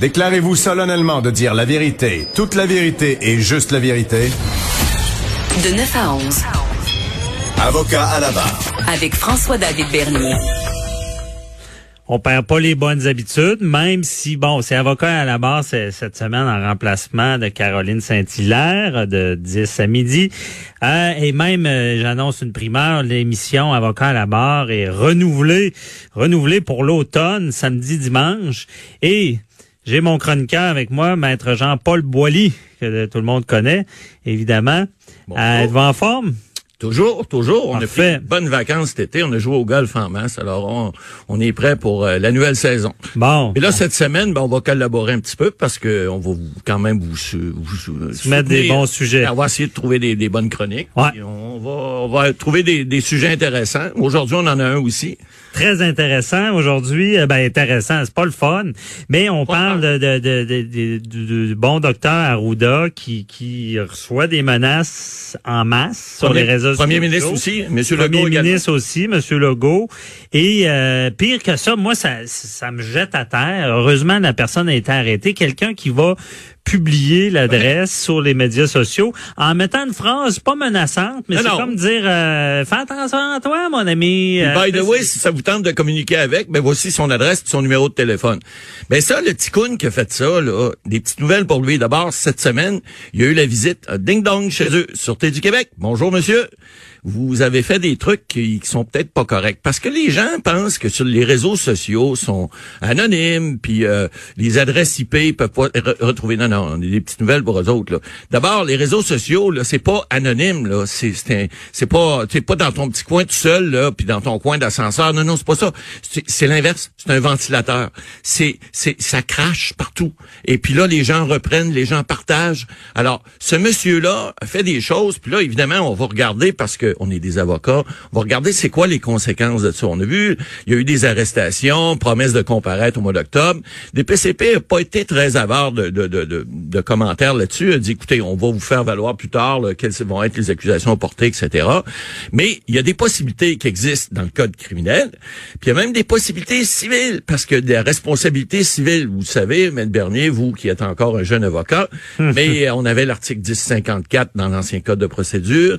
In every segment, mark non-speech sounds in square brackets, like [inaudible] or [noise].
Déclarez-vous solennellement de dire la vérité, toute la vérité et juste la vérité. De 9 à 11. Avocat à la barre. Avec François-David Bernier. On perd pas les bonnes habitudes, même si, bon, c'est avocat à la barre cette semaine en remplacement de Caroline Saint-Hilaire de 10 à midi. Euh, et même, euh, j'annonce une primeur, l'émission Avocat à la barre est renouvelée, renouvelée pour l'automne, samedi, dimanche. Et j'ai mon chroniqueur avec moi, maître Jean-Paul Boilly, que tout le monde connaît, évidemment. Euh, êtes-vous en forme? Toujours, toujours. On a fait bonnes vacances cet été. On a joué au golf en masse. Alors, on, est prêt pour euh, la nouvelle saison. Bon. Et là, cette semaine, ben, on va collaborer un petit peu parce que on va quand même vous, vous, mettre des bons sujets. On va essayer de trouver des, bonnes chroniques. Ouais. On va, on va trouver des, des sujets intéressants. Aujourd'hui, on en a un aussi très intéressant aujourd'hui. Euh, ben intéressant, c'est pas le fun, mais on parle de, de, de, du bon docteur Arruda qui, qui reçoit des menaces en masse sur les réseaux sociaux. Premier ministre aussi, Monsieur Premier Legault. ministre aussi, Monsieur Legault. Et euh, pire que ça, moi ça, ça me jette à terre. Heureusement, la personne a été arrêtée. Quelqu'un qui va publier l'adresse sur les médias sociaux en mettant une phrase pas menaçante, mais c'est comme dire euh, fais attention à toi, mon ami. Euh, by the way, si ça vous tente de communiquer avec, ben voici son adresse et son numéro de téléphone. Ben ça, le ticoun qui a fait ça, là, des petites nouvelles pour lui. D'abord, cette semaine, il y a eu la visite à Ding Dong chez eux, Sûreté du Québec. Bonjour, monsieur vous avez fait des trucs qui, sont peut-être pas corrects. Parce que les gens pensent que sur les réseaux sociaux sont anonymes, puis euh, les adresses IP peuvent pas retrouver. Non, non, on des petites nouvelles pour eux autres. D'abord, les réseaux sociaux, là, c'est pas anonyme. Là, c'est c'est pas c'est pas dans ton petit coin tout seul là, puis dans ton coin d'ascenseur. Non, non, c'est pas ça. C'est l'inverse. C'est un ventilateur. C'est c'est ça crache partout. Et puis là, les gens reprennent, les gens partagent. Alors, ce monsieur-là a fait des choses. Puis là, évidemment, on va regarder parce que on est des avocats. On va regarder c'est quoi les conséquences de ça. On a vu, il y a eu des arrestations, promesses de comparaître au mois d'octobre. Des PCP n'a pas été très avare de, de, de, de, commentaires là-dessus. a dit, écoutez, on va vous faire valoir plus tard quelles vont être les accusations portées, etc. Mais il y a des possibilités qui existent dans le code criminel. Puis il y a même des possibilités civiles, parce que des responsabilités civiles, vous savez, M. Bernier, vous qui êtes encore un jeune avocat, [laughs] mais on avait l'article 1054 dans l'ancien code de procédure,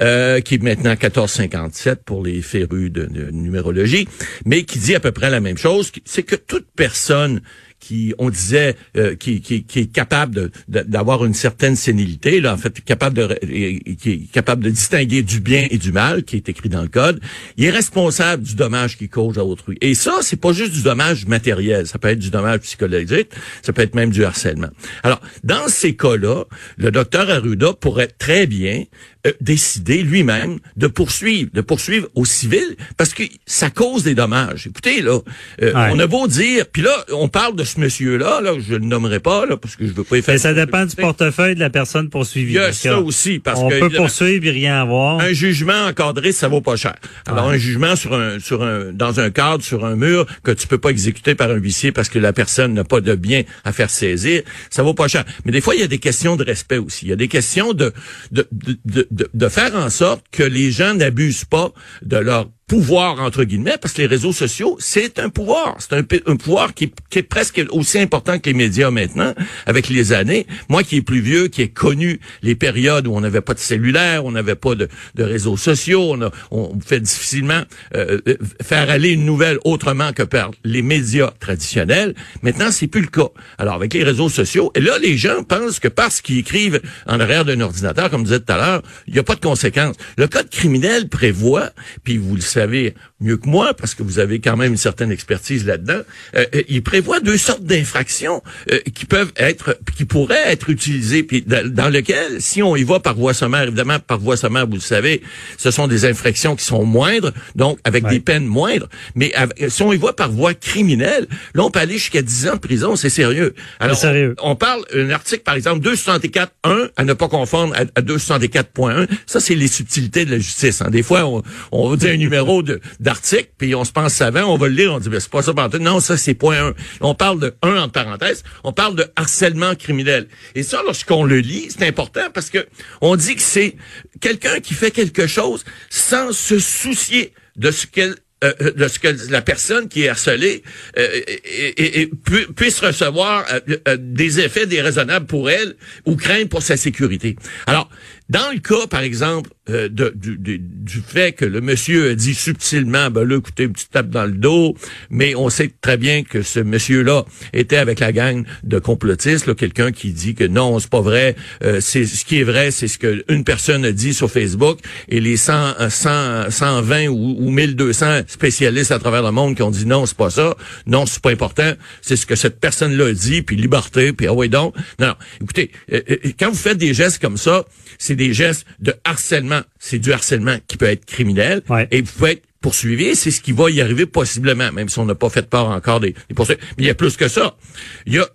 euh, qui maintenant 1457 pour les férus de, de numérologie, mais qui dit à peu près la même chose, c'est que toute personne qui, on disait, euh, qui, qui, qui, est capable d'avoir une certaine sénilité, là, en fait, capable de, qui est capable de distinguer du bien et du mal, qui est écrit dans le code, il est responsable du dommage qu'il cause à autrui. Et ça, c'est pas juste du dommage matériel, ça peut être du dommage psychologique, ça peut être même du harcèlement. Alors, dans ces cas-là, le docteur Arruda pourrait très bien euh, décider lui-même de poursuivre, de poursuivre au civil, parce que ça cause des dommages. Écoutez, là, euh, on a beau dire, puis là, on parle de ce monsieur-là, là, je le nommerai pas, là, parce que je veux pas y faire... Mais ça dépend du portefeuille de la personne poursuivie. Il y a ça aussi, parce on que... On peut poursuivre et rien avoir. Un jugement encadré, ça vaut pas cher. Alors, un jugement sur un, sur un, dans un cadre, sur un mur, que tu peux pas exécuter par un huissier parce que la personne n'a pas de bien à faire saisir, ça vaut pas cher. Mais des fois, il y a des questions de respect aussi. Il y a des questions de, de, de, de, de faire en sorte que les gens n'abusent pas de leur pouvoir, entre guillemets, parce que les réseaux sociaux, c'est un pouvoir. C'est un, pouvoir qui, est presque aussi important que les médias maintenant, avec les années. Moi qui est plus vieux, qui ai connu les périodes où on n'avait pas de cellulaire, on n'avait pas de, réseaux sociaux, on, on fait difficilement euh, euh, faire aller une nouvelle autrement que par les médias traditionnels. Maintenant, c'est plus le cas. Alors, avec les réseaux sociaux, et là, les gens pensent que parce qu'ils écrivent en arrière d'un ordinateur, comme je disais tout à l'heure, il n'y a pas de conséquences. Le code criminel prévoit, puis vous le savez, savez, mieux que moi, parce que vous avez quand même une certaine expertise là-dedans, euh, euh, il prévoit deux sortes d'infractions euh, qui peuvent être, qui pourraient être utilisées, puis dans, dans lequel, si on y va par voie sommaire, évidemment, par voie sommaire, vous le savez, ce sont des infractions qui sont moindres, donc avec Ouais. des peines moindres, mais avec- si on y va par voie criminelle, là, on peut aller jusqu'à 10 ans de prison, c'est sérieux. Alors, sérieux. On, on parle, un article, par exemple, 264.1, à ne pas confondre à, à 264.1, ça, c'est les subtilités de la justice. hein. Des fois, on, on dire un numéro de d'article, puis on se pense savant, on va le lire, on dit, ben, c'est pas ça, non, ça, c'est point 1. On parle de 1 entre parenthèses, on parle de harcèlement criminel. Et ça, lorsqu'on le lit, c'est important parce que on dit que c'est quelqu'un qui fait quelque chose sans se soucier de ce qu'elle euh, euh, de ce que la personne qui est harcelée euh, et- et- et pu- puisse recevoir euh, euh, des effets déraisonnables pour elle ou craindre pour sa sécurité. Alors, dans le cas, par exemple, euh, de, du, du- du fait que le monsieur a dit subtilement, ben là, écoutez, une petite tape dans le dos, mais on sait très bien que ce monsieur-là était avec la gang de complotistes, quelqu'un qui dit que non, c'est pas vrai, c'est ce qui est vrai, c'est ce que une personne a dit sur Facebook, et les 100, euh, 100 120 ou, ou 1200 spécialistes à travers le monde qui ont dit non, c'est pas ça, non, c'est pas important, c'est ce que cette personne-là dit, puis liberté, puis ah ouais donc. Non, non. écoutez, euh, euh, quand vous faites des gestes comme ça, c'est des gestes de harcèlement. C'est du harcèlement qui peut être criminel, Ouais. et vous pouvez être poursuivi, c'est ce qui va y arriver possiblement, même si on n'a pas fait part encore des, des poursuites. Mais il y a plus que ça. Il y a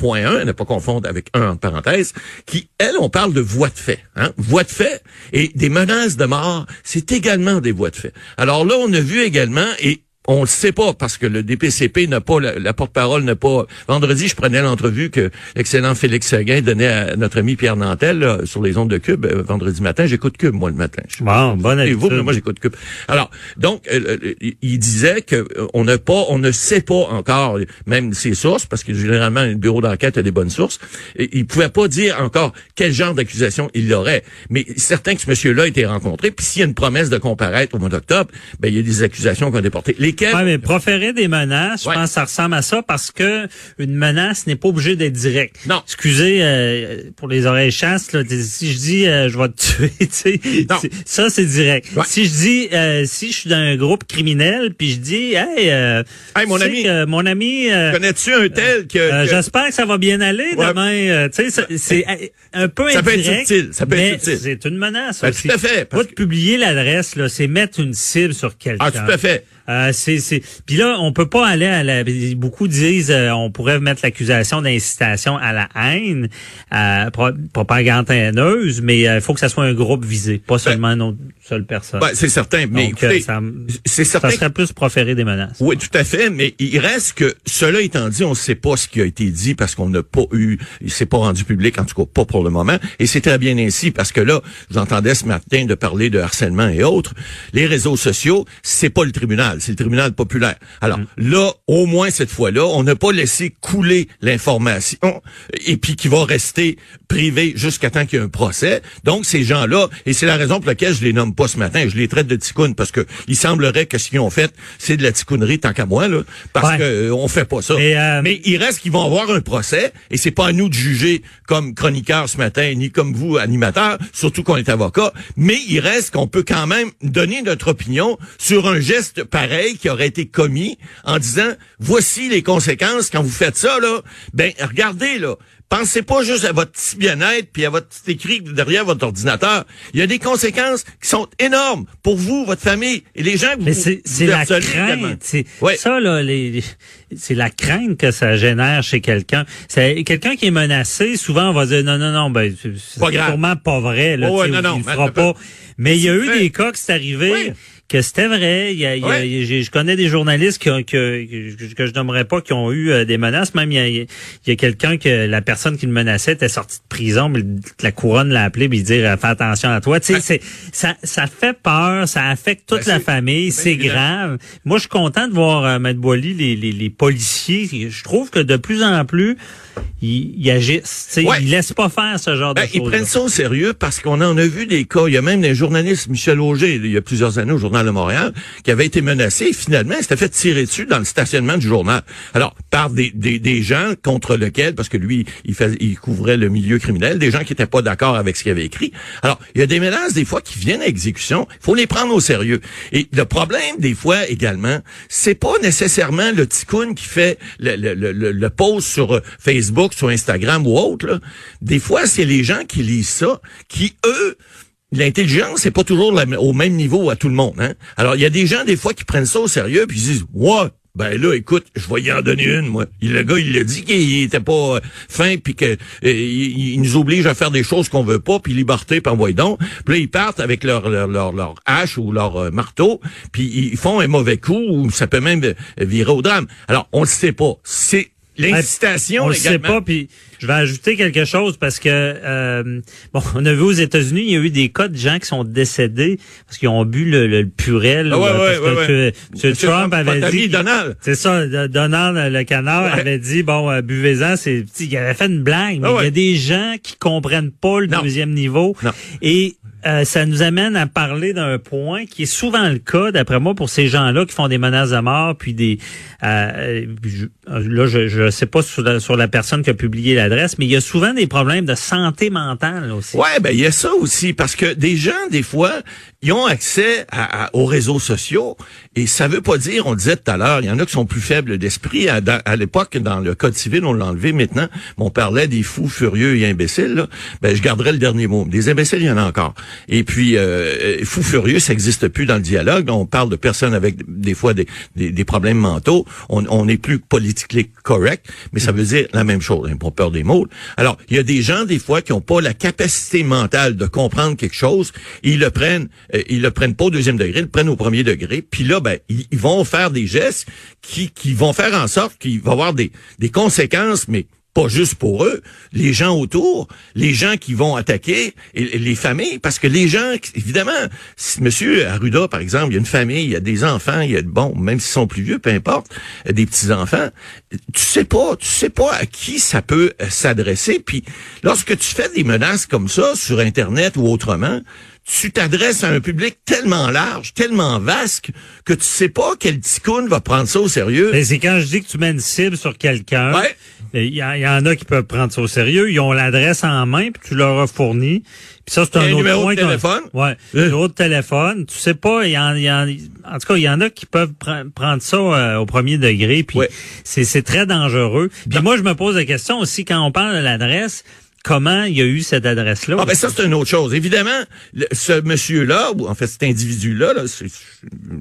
264.1, à ne pas confondre avec un entre parenthèses, qui, elle, on parle de voies de fait. Hein? Voies de fait et des menaces de mort, c'est également des voies de fait. Alors là, on a vu également, et on le sait pas parce que le DPCP n'a pas la, la porte-parole n'a pas. Vendredi, je prenais l'entrevue que l'excellent Félix Seguin donnait à notre ami Pierre Nantel là, sur les ondes de Cube euh, vendredi matin. J'écoute Cube moi le matin. Je- Bon, bonne et vous, mais moi j'écoute Cube. Alors, donc, euh, euh, il disait que on n'a pas, on ne sait pas encore, même ses sources, parce que généralement le bureau d'enquête a des bonnes sources. Et il pouvait pas dire encore quel genre d'accusation il aurait. Mais certain que ce monsieur-là a été rencontré. Puis s'il y a une promesse de comparaître au mois d'octobre, ben il y a des accusations qui ont été portées. Lesquelles Ouais, mais proférer des menaces, je pense que ça ressemble à ça parce que une menace n'est pas obligée d'être directe. Non. Excusez euh, pour les oreilles chasses, là, si je dis euh, je vais te tuer, [laughs] tu sais, Non. ça c'est direct. Ouais. Si je dis euh, si je suis dans un groupe criminel puis je dis hey, euh, Hey, mon ami. que mon ami euh, Connais-tu un tel que, euh, que- J'espère que ça va bien aller demain. euh, tu sais, c'est un peu Ça peut être indirect, subtil, ça peut être subtil. C'est une menace Ben, aussi. tout à fait, Pas de publier l'adresse, là, c'est mettre une cible sur quelqu'un. Ah, tout à fait. Euh, c'est c'est puis là on peut pas aller à la beaucoup disent euh, on pourrait mettre l'accusation d'incitation à la haine euh, pro- propagande haineuse mais euh, il faut que ça soit un groupe visé pas seulement une autre- seule personne. Ben, c'est certain, mais Donc, euh, écoutez, ça, c'est ça certain. serait plus proférer des menaces. Oui, tout à fait, mais il reste que, cela étant dit, on ne sait pas ce qui a été dit parce qu'on n'a pas eu, il s'est pas rendu public, en tout cas pas pour le moment, et c'est très bien ainsi parce que là, j'entendais ce matin de parler de harcèlement et autres, les réseaux sociaux, c'est pas le tribunal, c'est le tribunal populaire. Alors là, au moins cette fois-là, on n'a pas laissé couler l'information et puis qui va rester privé jusqu'à temps qu'il y ait un procès. Donc ces gens-là, et c'est la raison pour laquelle je les nomme pas ce matin, je les traite de ticounes parce que il semblerait que ce qu'ils ont fait, c'est de la ticounerie tant qu'à moi là, parce Ouais. que euh, on fait pas ça. Mais, euh, Mais il reste qu'ils vont avoir un procès et c'est pas à nous de juger comme chroniqueur ce matin ni comme vous animateur, surtout qu'on est avocat, mais il reste qu'on peut quand même donner notre opinion sur un geste pareil qui aurait été commis en disant voici les conséquences quand vous faites ça là. Ben regardez là, Pensez pas juste à votre petit bien-être puis à votre petit écrit derrière votre ordinateur. Il y a des conséquences qui sont énormes pour vous, votre famille et les gens que Mais vous, c'est la crainte, c'est Ouais. ça là, les, c'est la crainte que ça génère chez quelqu'un. C'est quelqu'un qui est menacé, souvent on va dire non non non, ben c'est sûrement pas vrai là, Oh, ouais, non, non, il le mais fera attends un pas. Mais il y a eu des cas qui c'est arrivé. Oui. Que c'était vrai. Il y a, il y a- Ouais. il y a- j'ai- je connais des journalistes qui ont- que, que, que je nommerai pas qui ont eu euh, des menaces. Même il y a, il y a quelqu'un que la personne qui le menaçait était sortie de prison, mais la couronne l'a appelé et dire fais attention à toi. Tu sais, c'est ça, ça fait peur, ça affecte toute Ben, la famille, c'est grave. Moi, je suis content de voir euh, Maître Boily, les, les, les policiers. Je trouve que de plus en plus, ils, ils agissent. Ouais. Ils laissent pas faire ce genre Ben, de ils choses. prennent ça au sérieux parce qu'on en a vu des cas. Il y a même des journalistes, Michel Auger, il y a plusieurs années au Journal journal de Montréal, qui avait été menacé finalement s'était fait tirer dessus dans le stationnement du journal. Alors, par des, des, des gens contre lesquels, parce que lui, il, fait, il couvrait le milieu criminel, des gens qui n'étaient pas d'accord avec ce qu'il avait écrit. Alors, il y a des menaces des fois qui viennent à exécution. Il faut les prendre au sérieux. Et le problème des fois également, c'est pas nécessairement le ticoun qui fait le, le, le, le post sur Facebook, sur Instagram ou autre. Là. Des fois, c'est les gens qui lisent ça, qui eux L'intelligence, c'est pas toujours au même niveau à tout le monde. Hein? Alors, il y a des gens, des fois, qui prennent ça au sérieux, puis ils disent, « Ouais, ben là, écoute, je vais y en donner une, moi. Le gars, il l'a dit qu'il était pas euh, fin, puis que euh, il, nous oblige à faire des choses qu'on veut pas, puis liberté, puis envoie donc. Puis là, ils partent avec leur leur, leur, hache ou leur euh, marteau, puis ils font un mauvais coup, ou ça peut même virer au drame. Alors, on le sait pas. C'est l'incitation On le sait pas, puis je vais ajouter quelque chose parce que euh, bon, [laughs] on a vu aux États-Unis, il y a eu des cas de gens qui sont décédés parce qu'ils ont bu le, le purel. Ah ouais, ouais, M. Trump, avait dit, Donald. C'est ça, Donald le canard avait dit bon, euh, buvez-en. C'est, il avait fait une blague, mais ah il y a des gens qui comprennent pas le deuxième niveau et euh, ça nous amène à parler d'un point qui est souvent le cas, d'après moi, pour ces gens-là qui font des menaces de mort, puis des... Euh, là, je ne sais pas sur la, sur la, personne qui a publié l'adresse, mais il y a souvent des problèmes de santé mentale aussi. Ouais, ben il y a ça aussi, parce que des gens, des fois, ils ont accès à, aux réseaux sociaux, et ça veut pas dire, on disait tout à l'heure, il y en a qui sont plus faibles d'esprit. À, à l'époque, dans le Code civil, on l'a enlevé maintenant, mais on parlait des fous furieux et imbéciles. Là. Ben, je garderai le dernier mot. Des imbéciles, il y en a encore. Et puis, euh, fou furieux, ça n'existe plus dans le dialogue. On parle de personnes avec des fois des, des, problèmes mentaux. On n'est plus politiquement correct, mais ça veut dire la même chose. Hein, pour peur des mots. Alors, il y a des gens des fois qui n'ont pas la capacité mentale de comprendre quelque chose. Ils le prennent, euh, ils le prennent pas au deuxième degré, ils le prennent au premier degré. Puis là, ben, ils, vont faire des gestes qui, qui vont faire en sorte qu'il va y avoir des, des conséquences, mais pas juste pour eux, les gens autour, les gens qui vont attaquer, et, les familles, parce que les gens, évidemment, si Monsieur Arruda, par exemple, il y a une famille, il y a des enfants, il y a bon, même s'ils sont plus vieux, peu importe, des petits enfants, tu sais pas, tu sais pas à qui ça peut euh, s'adresser. Puis lorsque tu fais des menaces comme ça sur Internet ou autrement, tu t'adresses à un public tellement large, tellement vaste, que tu sais pas quel ticoun va prendre ça au sérieux. c'est quand je dis que tu mets une cible sur quelqu'un. Ouais. Il y, en a qui peuvent prendre ça au sérieux. Ils ont l'adresse en main, puis tu leur as fourni. Puis ça, c'est un, autre numéro de téléphone. Ouais, un numéro de téléphone. Tu sais pas, il y en, y en, en tout cas, il y en a qui peuvent prendre ça euh, au premier degré. Puis c'est très dangereux. Puis moi, je me pose la question aussi quand on parle de l'adresse comment il y a eu cette adresse-là? Ah ben ça c'est une autre chose. Évidemment, ce monsieur-là, ou en fait cet individu-là, là, je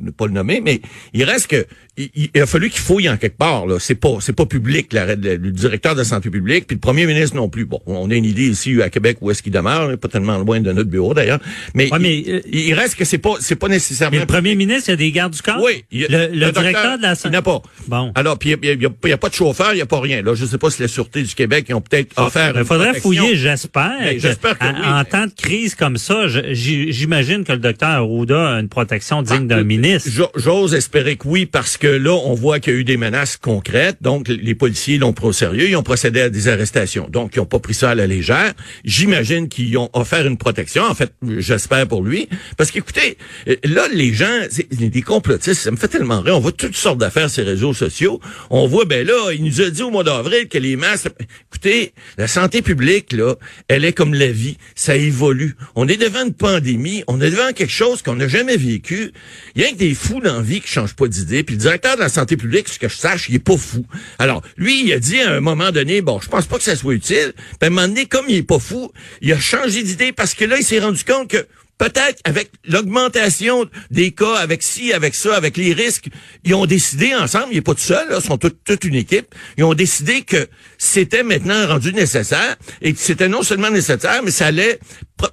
ne pas le nommer, mais il reste que il, a fallu qu'il fouille en quelque part. Là, c'est pas c'est pas public. La, le, directeur de la santé publique, puis le premier ministre non plus. Bon, on a une idée ici à Québec où est-ce qu'il demeure, pas tellement loin de notre bureau d'ailleurs. Mais, euh, il, reste que c'est pas c'est pas nécessairement. le premier ministre, il y a des gardes du corps? Oui, le, directeur de la santé. Il n'a pas. Bon. Alors puis il y, a, pas de chauffeur, il y a pas rien. Là, je sais pas si la sûreté du Québec ils ont peut-être offert. Il faudrait fouiller, j'espère. Ben, j'espère que, En temps de crise comme ça, j'imagine que le docteur Arruda a une protection digne ah, d'un euh, ministre. J'ose espérer que oui, parce que là, on voit qu'il y a eu des menaces concrètes. Donc, les policiers l'ont pris au sérieux. Ils ont procédé à des arrestations. Donc, ils n'ont pas pris ça à la légère. J'imagine qu'ils ont offert une protection. En fait, j'espère pour lui. Parce qu'écoutez, là, les gens, des complotistes, ça me fait tellement rire. On voit toutes sortes d'affaires sur les réseaux sociaux. On voit, ben là, il nous a dit au mois d'avril que les masques... Écoutez, la santé publique, là, elle est comme la vie. Ça évolue. On est devant une pandémie. On est devant quelque chose qu'on n'a jamais vécu. Il y a que des fous dans la vie qui changent pas d'idée. Puis le directeur de la santé publique, ce que je sache, il est pas fou. Alors, lui, il a dit à un moment donné, bon, je pense pas que ça soit utile. Puis à un moment donné, comme il est pas fou, il a changé d'idée parce que là, il s'est rendu compte que peut-être avec l'augmentation des cas, avec ci, avec ça, avec les risques, ils ont décidé ensemble, il n'est pas tout seul, ils sont toute une équipe, ils ont décidé que c'était maintenant rendu nécessaire et que c'était non seulement nécessaire, mais ça allait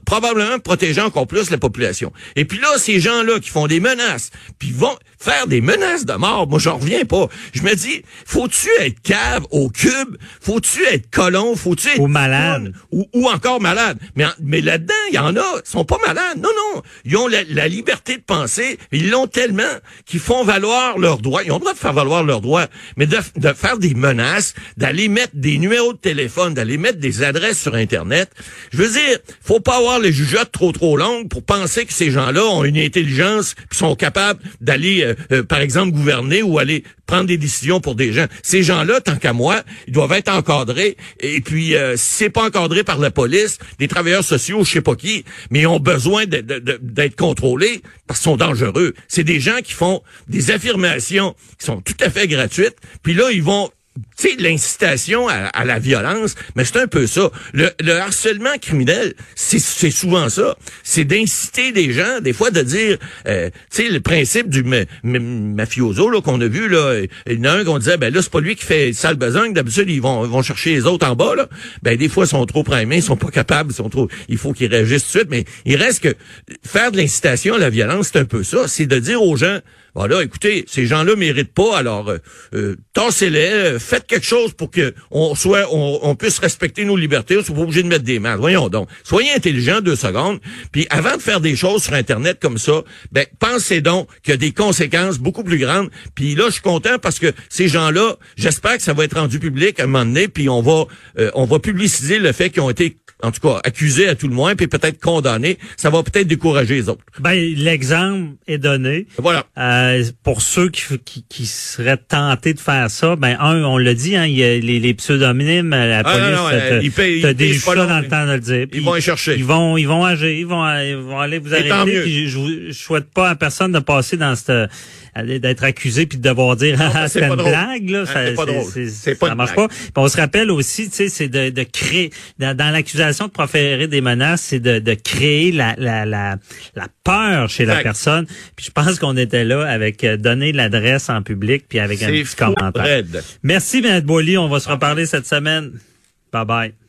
probablement protéger encore plus la population. Et puis là, ces gens-là qui font des menaces, puis vont faire des menaces de mort, moi j'en reviens pas. Je me dis, faut-tu être cave au cube? Faut-tu être colon? Faut-tu être... Ou malade. Ou, ou, encore malade. Mais, mais là-dedans, il y en a, ils sont pas malades. Non, non. Ils ont la, la liberté de penser. Ils l'ont tellement qu'ils font valoir leurs droits. Ils ont le droit de faire valoir leurs droits. Mais de, de faire des menaces, d'aller mettre des numéros de téléphone, d'aller mettre des adresses sur Internet, je veux dire, faut pas pas avoir les jugeotes trop trop longues pour penser que ces gens-là ont une intelligence puis sont capables d'aller, euh, euh, par exemple, gouverner ou aller prendre des décisions pour des gens. Ces gens-là, tant qu'à moi, ils doivent être encadrés. Et puis, euh, c'est pas encadré par la police, des travailleurs sociaux, je sais pas qui, mais ils ont besoin d'être contrôlés parce qu'ils sont dangereux. C'est des gens qui font des affirmations qui sont tout à fait gratuites. Puis là, ils vont tu sais, l'incitation à, la violence, mais c'est un peu ça. Le, harcèlement criminel, c'est souvent ça. C'est d'inciter des gens, des fois de dire, euh, tu sais, le principe du mafioso là qu'on a vu là, il y en a un qu'on disait, ben là c'est pas lui qui fait sale besogne. D'habitude ils vont vont chercher les autres en bas là. Ben des fois ils sont trop primés, ils sont pas capables, ils sont trop, il faut qu'ils réagissent tout de suite. Mais il reste que faire de l'incitation à la violence, c'est un peu ça. C'est de dire aux gens, voilà, écoutez, ces gens-là méritent pas, alors euh, euh tassez-les, euh, faites quelque chose pour que on soit, on, puisse respecter nos libertés. On soit pas obligé de mettre des mains. Voyons donc. Soyez intelligents deux secondes. Puis avant de faire des choses sur Internet comme ça, ben pensez donc qu'il y a des conséquences beaucoup plus grandes. Puis là, je suis content parce que ces gens-là, j'espère que ça va être rendu public à un moment donné, puis on va, euh, on va publiciser le fait qu'ils ont été en tout cas, accusés à tout le moins, puis peut-être condamnés, ça va peut-être décourager les autres. Ben, l'exemple est donné. Voilà. Euh, pour ceux qui, qui, seraient tentés de faire ça, ben un, on l'a dit, hein, il y a les, les pseudonymes, la ah, police, non, non, ils payent, dans le temps de le dire. Ils vont y chercher. Ils vont, ils vont agir, ils vont, ils vont aller vous arrêter. je, je souhaite pas à personne de passer dans cette d'être accusé puis de devoir dire ah, c'est une blague là, ça, pas ça marche pas. on se rappelle aussi, tu sais, c'est de, de créer dans, l'accusation de proférer des menaces, c'est de, de créer la, la, la, la peur chez la personne. Puis je pense qu'on était là avec euh, donner l'adresse en public puis avec un petit commentaire. Merci, M. Boily. On va se reparler cette semaine. Bye bye.